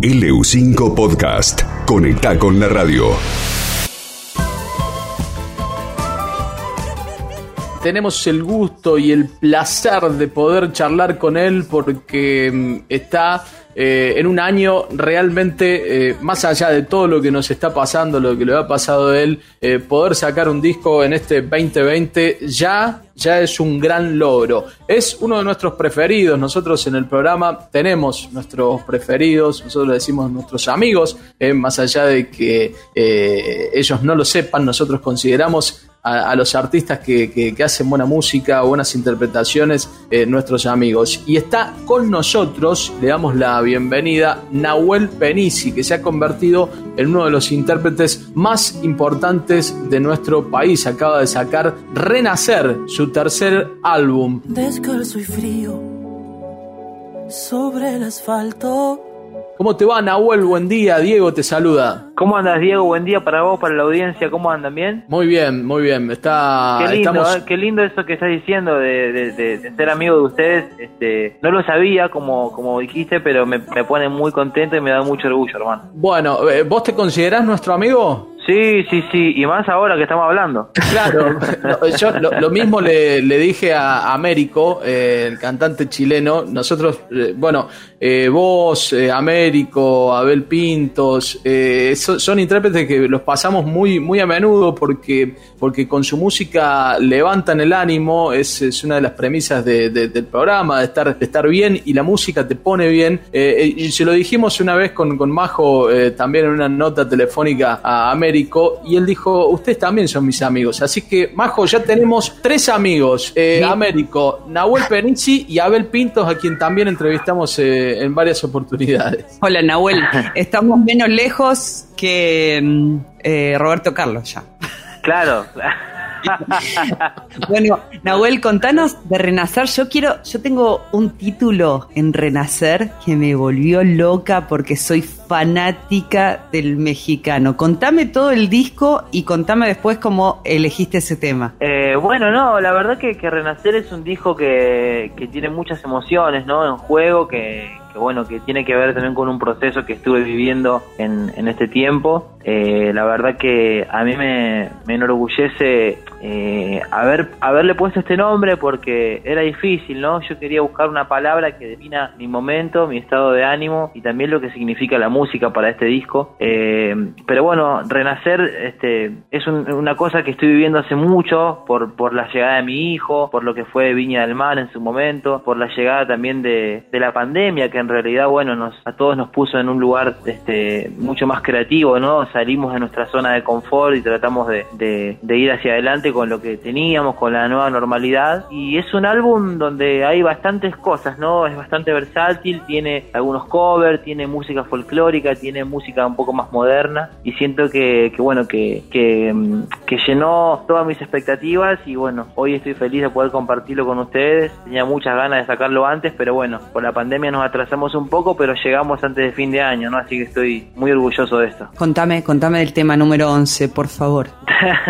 LU5 Podcast. Conecta con la radio. Tenemos el gusto y el placer de poder charlar con él porque mm, está eh, en un año realmente, eh, más allá de todo lo que nos está pasando, lo que le ha pasado a él, eh, poder sacar un disco en este 2020 ya, ya es un gran logro. Es uno de nuestros preferidos. Nosotros en el programa tenemos nuestros preferidos, nosotros decimos nuestros amigos, más allá de que ellos no lo sepan, nosotros consideramos a, los artistas que, hacen buena música, buenas interpretaciones, eh, nuestros amigos. Y está con nosotros, le damos la bienvenida, Nahuel Penisi, que se ha convertido en uno de los intérpretes más importantes de nuestro país. Acaba de sacar Renacer, su tercer álbum. Descalzo y frío sobre el asfalto ¿Cómo te va, Nahuel? Buen día. Diego te saluda. ¿Cómo andas, Diego? Buen día para vos, para la audiencia. ¿Cómo andan? ¿Bien? Muy bien, muy bien. Está, qué lindo, ¿eh? qué lindo eso que estás diciendo de, ser amigo de ustedes. Este, no lo sabía, como, como dijiste, pero me, me pone muy contento y me da mucho orgullo, hermano. Bueno, eh, ¿vos te considerás nuestro amigo? Sí, sí, sí, y más ahora que estamos hablando. Claro, yo lo, mismo le, dije a Américo, eh, el cantante chileno, nosotros, eh, bueno, eh, vos, Américo, Abel Pintos, son, intérpretes que los pasamos muy, muy a menudo porque, porque con su música levantan el ánimo, es, es una de las premisas del programa, de estar, de estar bien y la música te pone bien. y se lo dijimos una vez con, con Majo, también en una nota telefónica a Américo, y él dijo, ustedes también son mis amigos. Así que, Majo, ya tenemos tres amigos, eh, Américo, Nahuel Penici y Abel Pintos, a quien también entrevistamos eh, en varias oportunidades. Hola, Nahuel. Estamos menos lejos que mm, eh, Roberto Carlos ya. Claro. bueno, Nahuel, contanos de Renacer. Yo quiero, yo tengo un título en Renacer que me volvió loca porque soy fanática del mexicano. Contame todo el disco y contame después cómo elegiste ese tema. Eh, bueno, no, la verdad que, Renacer es un disco que, que tiene muchas emociones, ¿no? En juego, que, bueno, que tiene que ver también con un proceso que estuve viviendo en, en este tiempo. Eh, la verdad que a mí me, me enorgullece eh, haber, haberle puesto este nombre porque era difícil, ¿no? Yo quería buscar una palabra que defina mi momento, mi estado de ánimo y también lo que significa la música para este disco. Eh, pero bueno, Renacer este, es una cosa que estoy viviendo hace mucho por, por la llegada de mi hijo, por lo que fue Viña del Mar en su momento, por la llegada también de, de la pandemia que en realidad, bueno, nos, a todos nos puso en un lugar este, mucho más creativo, ¿no? Salimos de nuestra zona de confort y tratamos de, de, de ir hacia adelante con lo que teníamos, con la nueva normalidad. Y es un álbum donde hay bastantes cosas, ¿no? Es bastante versátil, tiene algunos covers, tiene música folclórica, tiene música un poco más moderna. Y siento que, bueno, que, que, que llenó todas mis expectativas. Y bueno, hoy estoy feliz de poder compartirlo con ustedes. Tenía muchas ganas de sacarlo antes, pero bueno, por la pandemia nos atrasamos un poco, pero llegamos antes de fin de año, ¿no? Así que estoy muy orgulloso de esto. Contame, contame del tema número 11, por favor.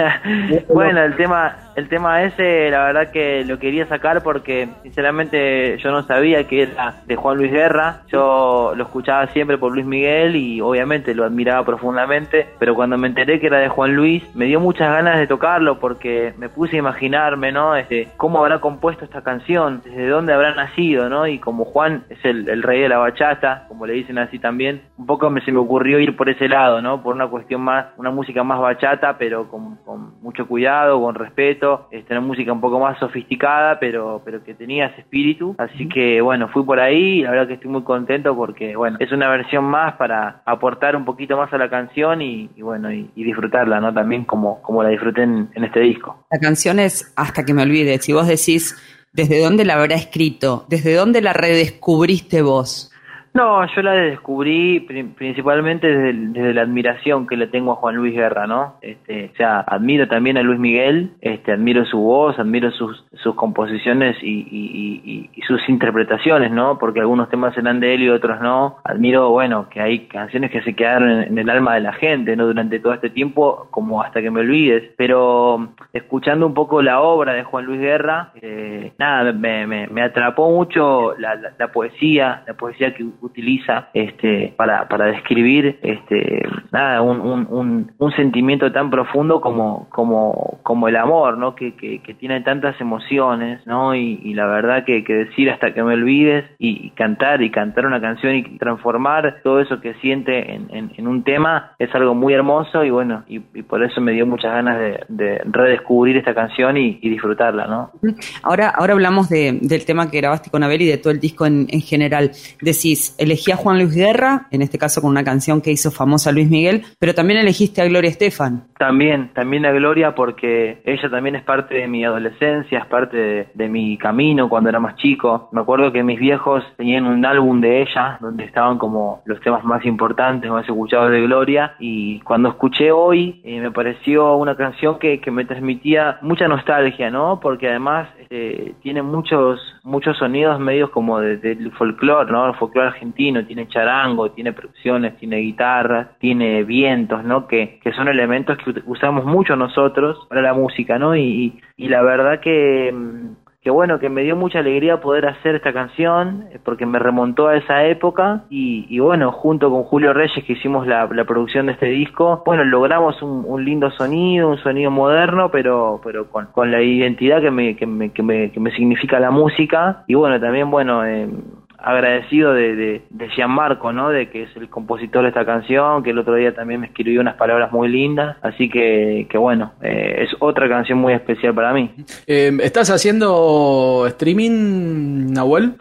bueno, el tema el tema ese, la verdad que lo quería sacar porque sinceramente yo no sabía que era de Juan Luis Guerra. Yo lo escuchaba siempre por Luis Miguel y obviamente lo admiraba profundamente, pero cuando me enteré que era de Juan Luis, me dio muchas ganas de tocarlo porque me puse a imaginarme, ¿no? Este, cómo habrá compuesto esta canción, desde dónde habrá nacido, ¿no? Y como Juan es el, rey de la bachata, como le dicen así también, un poco me, se me ocurrió ir por ese lado, ¿no? Por una cuestión más, una música más bachata, pero con, con mucho cuidado, con respeto una música un poco más sofisticada, pero, pero que tenía ese espíritu. Así que bueno, fui por ahí y la verdad que estoy muy contento porque bueno, es una versión más para aportar un poquito más a la canción y, bueno, y, disfrutarla, ¿no? También como, como la disfruté en, en este disco. La canción es Hasta que me olvides. Si vos decís, ¿desde dónde la habrá escrito? ¿Desde dónde la redescubriste vos? No, yo la descubrí principalmente desde, la admiración que le tengo a Juan Luis Guerra, ¿no? Este, o sea, admiro también a Luis Miguel, este, admiro su voz, admiro sus, sus composiciones y, sus interpretaciones, ¿no? Porque algunos temas eran de él y otros no. Admiro, bueno, que hay canciones que se quedaron en, el alma de la gente, ¿no? Durante todo este tiempo, como hasta que me olvides. Pero escuchando un poco la obra de Juan Luis Guerra, eh, nada, me, me, atrapó mucho la, la, poesía, la poesía que utiliza este, para, para describir este, nada, un, un, un, sentimiento tan profundo como, como, como el amor, ¿no? Que, que, tiene tantas emociones, ¿no? Y, la verdad que, decir hasta que me olvides y, cantar y cantar una canción y transformar todo eso que siente en, en, un tema es algo muy hermoso y bueno, y, por eso me dio muchas ganas de, de redescubrir esta canción y, disfrutarla, ¿no? Ahora, ahora hablamos de, del tema que grabaste con Abel y de todo el disco en, en general. Decís, elegí a Juan Luis Guerra, en este caso con una canción que hizo famosa Luis Miguel, pero también elegiste a Gloria Estefan. También, también a Gloria porque ella también es parte de mi adolescencia, es parte de, mi camino cuando era más chico. Me acuerdo que mis viejos tenían un álbum de ella donde estaban como los temas más importantes, más escuchados de Gloria y cuando escuché hoy eh, me pareció una canción que, que me transmitía mucha nostalgia, ¿no? Porque además eh, tiene muchos muchos sonidos medios como del folclore, ¿no? El folclore argentino, tiene charango, tiene percusiones, tiene guitarras, tiene vientos, ¿no? Que, que son elementos que usamos mucho nosotros para la música, ¿no? Y, y la verdad que mm, que bueno, que me dio mucha alegría poder hacer esta canción, eh, porque me remontó a esa época, y, bueno, junto con Julio Reyes que hicimos la, producción de este disco, bueno, logramos un, lindo sonido, un sonido moderno, pero, pero con, con la identidad que me, que me, que me, que me significa la música, y bueno, también, bueno, eh, agradecido de, de, de Gianmarco, ¿no? De que es el compositor de esta canción, que el otro día también me escribió unas palabras muy lindas, así que, bueno, eh, es otra canción muy especial para mí. Eh, ¿Estás haciendo streaming, Nahuel?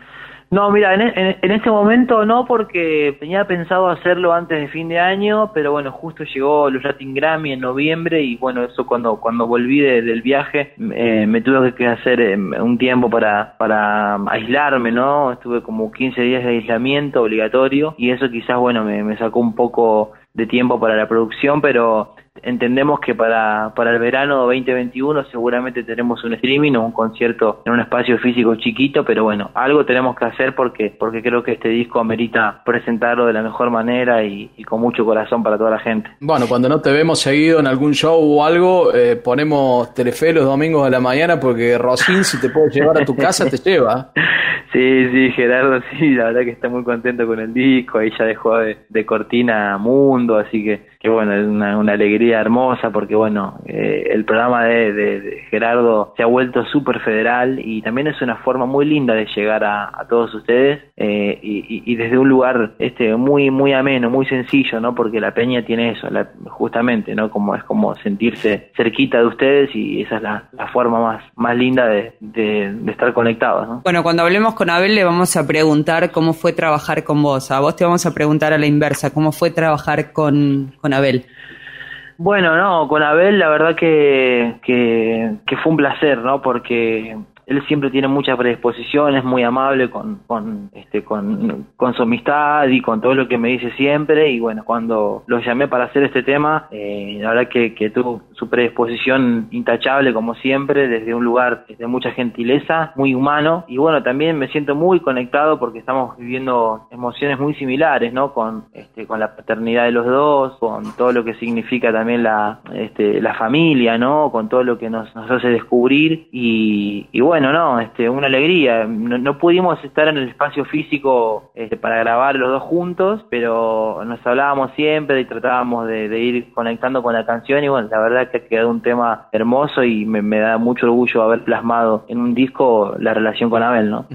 No, mira, en, en, en, este momento no, porque tenía pensado hacerlo antes de fin de año, pero bueno, justo llegó los Latin Grammy en noviembre y bueno, eso cuando cuando volví del viaje eh, me tuve que hacer eh, un tiempo para, para aislarme, ¿no? Estuve como 15 días de aislamiento obligatorio y eso quizás, bueno, me, me sacó un poco de tiempo para la producción, pero entendemos que para, para el verano 2021 seguramente tenemos un streaming o un concierto en un espacio físico chiquito, pero bueno, algo tenemos que hacer porque, porque creo que este disco amerita presentarlo de la mejor manera y, con mucho corazón para toda la gente. Bueno, cuando no te vemos seguido en algún show o algo, eh, ponemos Telefe los domingos de la mañana porque Rosín, si te puede llevar a tu casa, te lleva. Sí, sí, Gerardo, sí, la verdad que está muy contento con el disco, ahí ya dejó de, de cortina Mundo, así que que bueno, es una, alegría hermosa porque bueno, eh, el programa de, Gerardo se ha vuelto súper federal y también es una forma muy linda de llegar a, todos ustedes eh, y, desde un lugar este muy muy ameno, muy sencillo, ¿no? Porque la peña tiene eso, la, justamente, ¿no? Como es como sentirse cerquita de ustedes y esa es la, forma más, más linda de, estar conectados, ¿no? Bueno, cuando hablemos con Abel le vamos a preguntar cómo fue trabajar con vos, a vos te vamos a preguntar a la inversa, cómo fue trabajar con Abel? Bueno, no, con Abel la verdad que, que, que fue un placer, ¿no? Porque él siempre tiene mucha predisposición, es muy amable con, con, este, con, con, su amistad y con todo lo que me dice siempre. Y bueno, cuando lo llamé para hacer este tema, eh, la verdad que, que tuvo su predisposición intachable como siempre, desde un lugar de mucha gentileza, muy humano. Y bueno, también me siento muy conectado porque estamos viviendo emociones muy similares, ¿no? Con, este, con la paternidad de los dos, con todo lo que significa también la, este, la familia, ¿no? Con todo lo que nos, hace descubrir. Y bueno, bueno, no, este, una alegría. No, pudimos estar en el espacio físico este, para grabar los dos juntos, pero nos hablábamos siempre y tratábamos de, ir conectando con la canción y bueno, la verdad que ha quedado un tema hermoso y me, da mucho orgullo haber plasmado en un disco la relación con Abel, ¿no?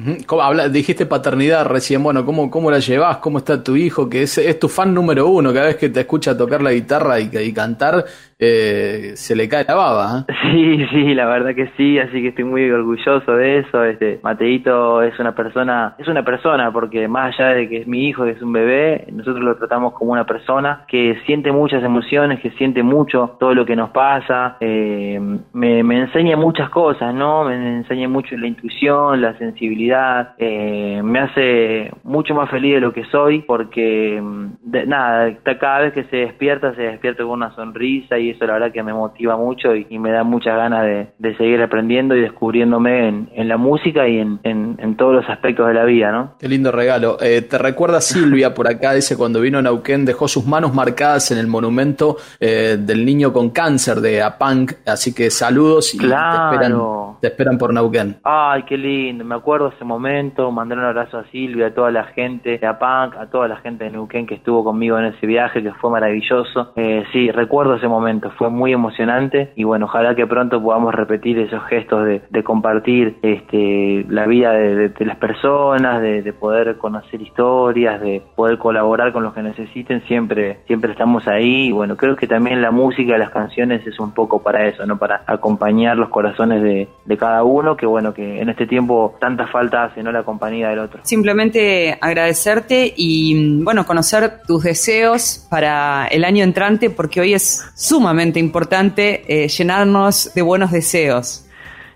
habla, dijiste paternidad recién, bueno, ¿cómo, ¿cómo la llevas? ¿Cómo está tu hijo? Que es, es tu fan número uno, cada vez que te escucha tocar la guitarra y, y cantar, eh, se le cae la baba. ¿eh? Sí, sí, la verdad que sí, así que estoy muy orgulloso de eso. Este, Mateito es una persona, es una persona porque más allá de que es mi hijo, que es un bebé, nosotros lo tratamos como una persona que siente muchas emociones, que siente mucho todo lo que nos pasa, eh, me, enseña muchas cosas, ¿no? Me enseña mucho la intuición, la sensibilidad, eh, me hace mucho más feliz de lo que soy porque de, nada, cada vez que se despierta, se despierta con una sonrisa y eso la verdad que me motiva mucho y, me da muchas ganas de, seguir aprendiendo y descubriéndome en, la música y en, todos los aspectos de la vida, ¿no? Qué lindo regalo. Eh, te recuerda Silvia por acá, dice cuando vino a Nauquén dejó sus manos marcadas en el monumento eh, del niño con cáncer de APANC, así que saludos y claro. te esperan por Neuquén. Ay, qué lindo, me acuerdo ese momento, mandar un abrazo a Silvia, a toda la gente de APANC, a toda la gente de Neuquén que estuvo conmigo en ese viaje, que fue maravilloso. Eh, sí, recuerdo ese momento, fue muy emocionante y bueno, ojalá que pronto podamos repetir esos gestos de, compartir este, la vida de, las personas, de, poder conocer historias, de poder colaborar con los que necesiten, siempre, siempre estamos ahí y bueno, creo que también la música, las canciones es un poco para eso, ¿no? Para acompañar los corazones de, cada uno, que bueno, que en este tiempo tanta falta hace, ¿no? La compañía del otro. Simplemente agradecerte y bueno, conocer tus deseos para el año entrante, porque hoy es sumamente importante eh, llenarnos de buenos deseos.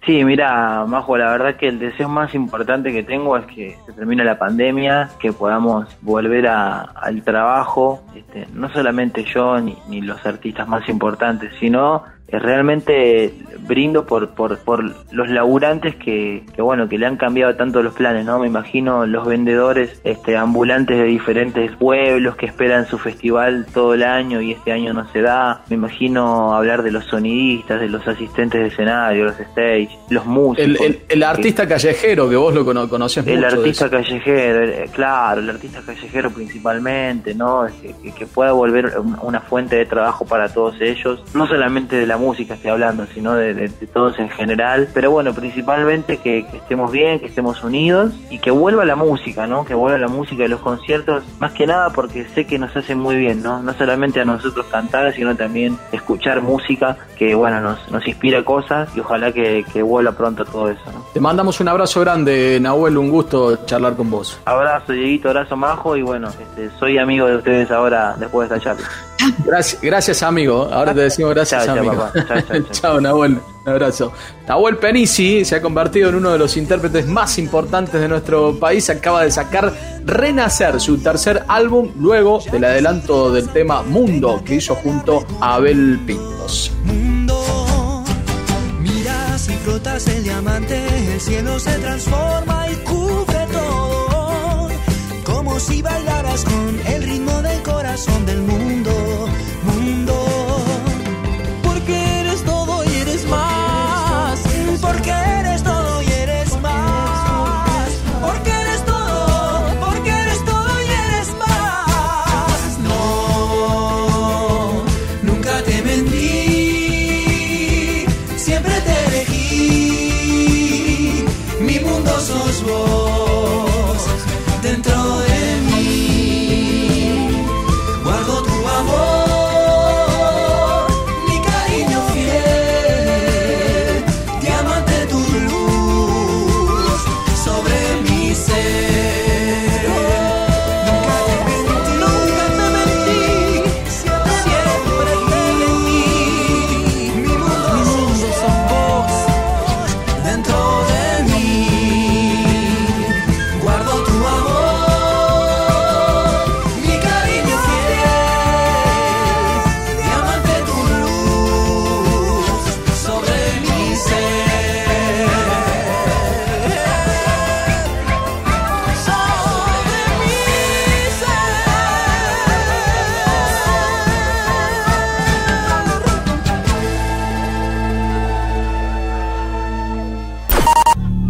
Sí, mira, Majo, la verdad que el deseo más importante que tengo es que se termine la pandemia, que podamos volver al trabajo, este, no solamente yo ni, ni los artistas más importantes, sino realmente brindo por, por, por los laburantes que, que, bueno que le han cambiado tanto los planes no me imagino los vendedores este ambulantes de diferentes pueblos que esperan su festival todo el año y este año no se da. Me imagino hablar de los sonidistas de los asistentes de escenario los stage los músicos. el, el, artista callejero que vos lo conoces el artista callejero eh, claro el artista callejero principalmente no que, que pueda volver una fuente de trabajo para todos ellos. No solamente de la música estoy hablando, sino de, todos en general. Pero bueno, principalmente que, estemos bien, que estemos unidos y que vuelva la música, ¿no? Que vuelva la música de los conciertos, más que nada porque sé que nos hace muy bien, ¿no? No solamente a nosotros cantar, sino también escuchar música que, bueno, nos, nos inspira cosas y ojalá que, vuelva pronto todo eso, ¿no? Te mandamos un abrazo grande, Nahuel, un gusto charlar con vos. Abrazo, Dieguito, abrazo, Majo y bueno, este, soy amigo de ustedes ahora después de esta charla. Gracias, gracias amigo. Ahora te decimos gracias amigo. Chao, Nahuel. Un abrazo. Nahuel Penisi se ha convertido en uno de los intérpretes más importantes de nuestro país. Acaba de sacar Renacer, su tercer álbum, luego del adelanto del tema Mundo que hizo junto a Abel Pintos. Mundo, miras y frotas el diamante, el cielo se transforma y cubre todo. Como si bailaras con el ritmo del corazón del mundo.